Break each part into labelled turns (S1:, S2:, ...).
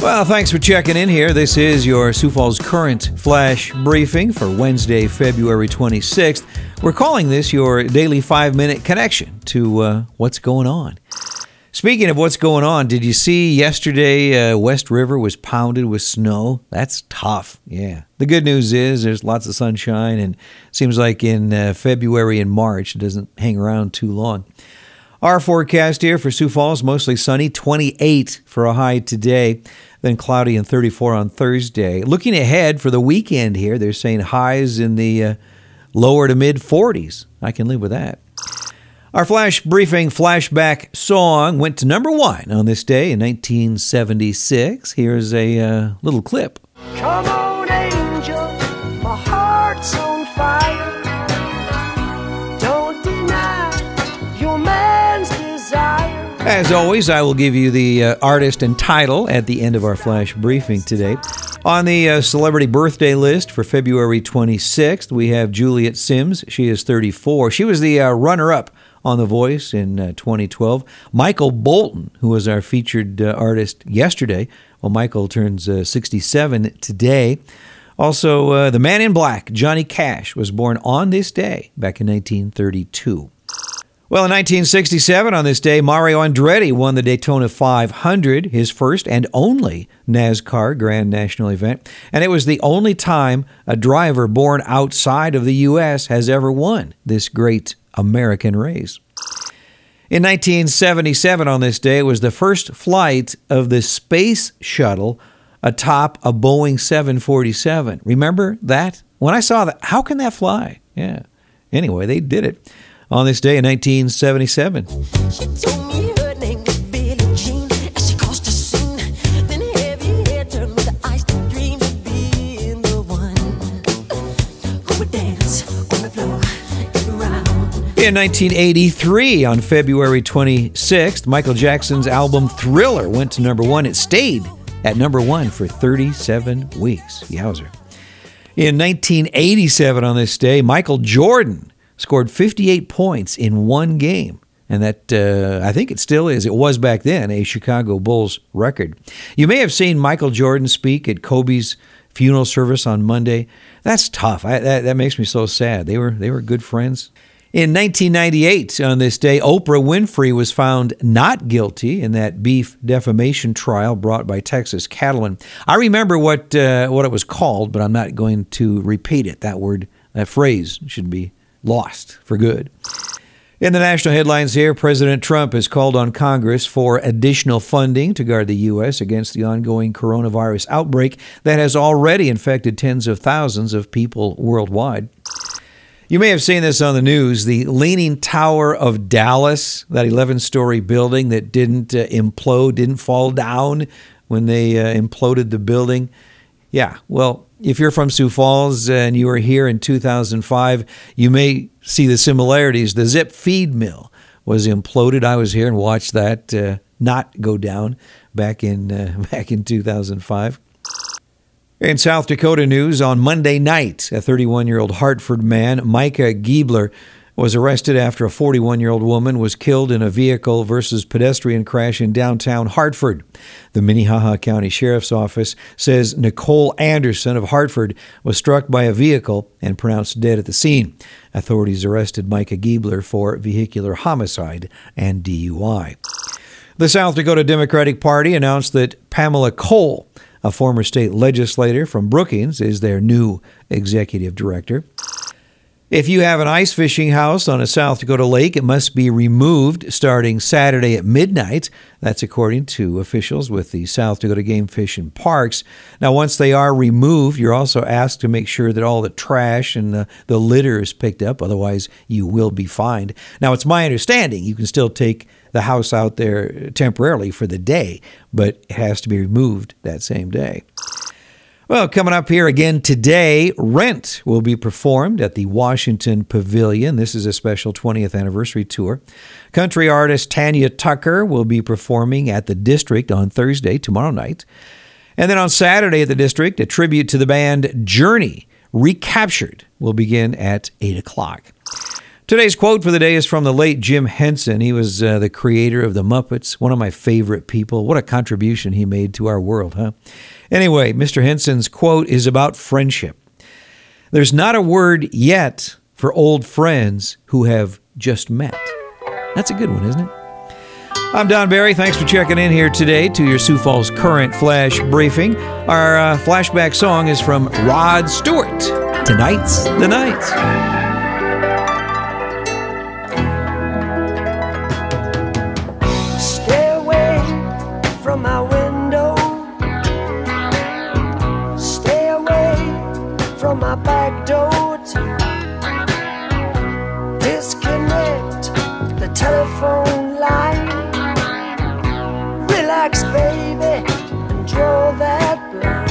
S1: Well, thanks for checking in here. This is your Sioux Falls Current Flash Briefing for Wednesday, February 26th. We're calling this your daily five minute connection to uh, what's going on. Speaking of what's going on, did you see yesterday uh, West River was pounded with snow? That's tough. Yeah. The good news is there's lots of sunshine, and seems like in uh, February and March it doesn't hang around too long. Our forecast here for Sioux Falls mostly sunny, 28 for a high today, then cloudy and 34 on Thursday. Looking ahead for the weekend here, they're saying highs in the uh, lower to mid 40s. I can live with that. Our flash briefing flashback song went to number one on this day in 1976. Here's a uh, little clip.
S2: Come on,
S1: As always, I will give you the uh, artist and title at the end of our flash briefing today. On the uh, celebrity birthday list for February 26th, we have Juliet Simms. She is 34. She was the uh, runner up on The Voice in uh, 2012. Michael Bolton, who was our featured uh, artist yesterday, well, Michael turns uh, 67 today. Also, the man in black, Johnny Cash, was born on this day back in 1932. Well, in 1967, on this day, Mario Andretti won the Daytona 500, his first and only NASCAR Grand National event. And it was the only time a driver born outside of the U.S. has ever won this great American race. In 1977, on this day, was the first flight of the Space Shuttle atop a Boeing 747. Remember that? When I saw that, how can that fly? Yeah. Anyway, they did it on this day in 1977.
S3: She told me her name was Billie Jean, and she caused a scene. Then heavy hair turned with the ice to dream of being the one who would dance on the floor and around.
S1: In 1983, on February 26th, Michael Jackson's album Thriller went to number one. It stayed at number one for 37 weeks. Yowzer. In 1987, on this day, Michael Jordan scored 58 points in one game. And that, uh, I think it still is, it was back then, a Chicago Bulls record. You may have seen Michael Jordan speak at Kobe's funeral service on Monday. That's tough. I, that, that makes me so sad. They were, they were good friends. In 1998, on this day, Oprah Winfrey was found not guilty in that beef defamation trial brought by Texas cattlemen. I remember what uh, what it was called, but I'm not going to repeat it. That word, that phrase, should be lost for good. In the national headlines here, President Trump has called on Congress for additional funding to guard the U.S. against the ongoing coronavirus outbreak that has already infected tens of thousands of people worldwide. You may have seen this on the news. The Leaning Tower of Dallas, that 11 story building that didn't uh, implode, didn't fall down when they uh, imploded the building. Yeah, well, if you're from Sioux Falls and you were here in 2005, you may see the similarities. The Zip feed mill was imploded. I was here and watched that uh, not go down back in uh, back in 2005. In South Dakota news, on Monday night, a 31 year old Hartford man, Micah Giebler, was arrested after a 41 year old woman was killed in a vehicle versus pedestrian crash in downtown Hartford. The Minnehaha County Sheriff's Office says Nicole Anderson of Hartford was struck by a vehicle and pronounced dead at the scene. Authorities arrested Micah Giebler for vehicular homicide and DUI. The South Dakota Democratic Party announced that Pamela Cole, a former state legislator from Brookings, is their new executive director. If you have an ice fishing house on a South Dakota lake, it must be removed starting Saturday at midnight. That's according to officials with the South Dakota Game Fish and Parks. Now, once they are removed, you're also asked to make sure that all the trash and the, the litter is picked up, otherwise, you will be fined. Now, it's my understanding you can still take the house out there temporarily for the day, but it has to be removed that same day. Well, coming up here again today, Rent will be performed at the Washington Pavilion. This is a special 20th anniversary tour. Country artist Tanya Tucker will be performing at the District on Thursday, tomorrow night. And then on Saturday at the District, a tribute to the band Journey, Recaptured, will begin at 8 o'clock. Today's quote for the day is from the late Jim Henson. He was uh, the creator of the Muppets, one of my favorite people. What a contribution he made to our world, huh? Anyway, Mr. Henson's quote is about friendship. There's not a word yet for old friends who have just met. That's a good one, isn't it? I'm Don Barry. Thanks for checking in here today to your Sioux Falls Current Flash Briefing. Our uh, flashback song is from Rod Stewart. Tonight's the night.
S2: From my back door. Disconnect the telephone line. Relax, baby, and draw that blind.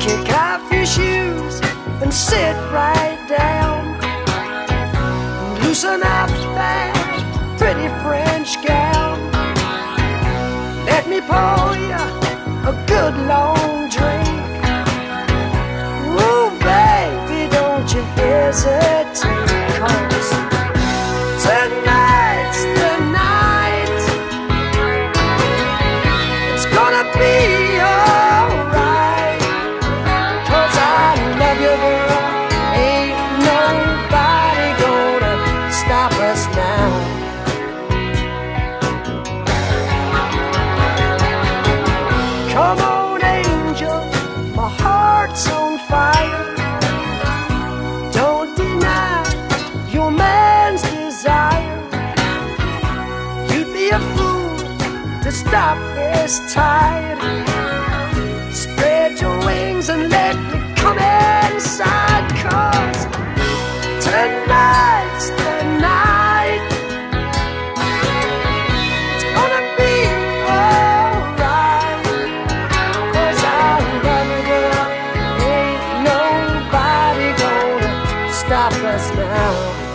S2: Kick off your shoes and sit right down. Loosen up stop this tide. Spread your wings and let me come inside. Cause tonight's the night. It's gonna be alright. Cause I love you, girl. Ain't nobody gonna stop us now.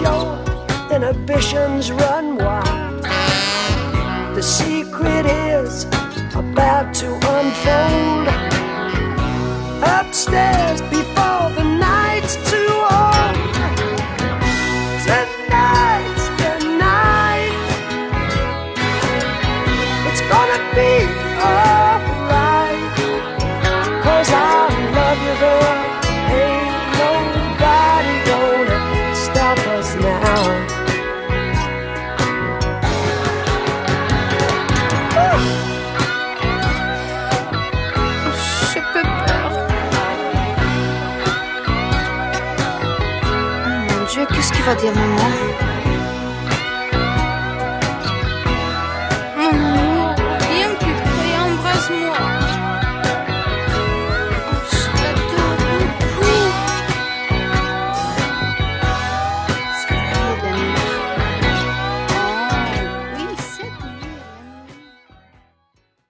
S2: Your inhibitions run wild. The secret is about to unfold. Upstairs before the night's too old. Tonight's the night. It's gonna be
S4: 我结婚了。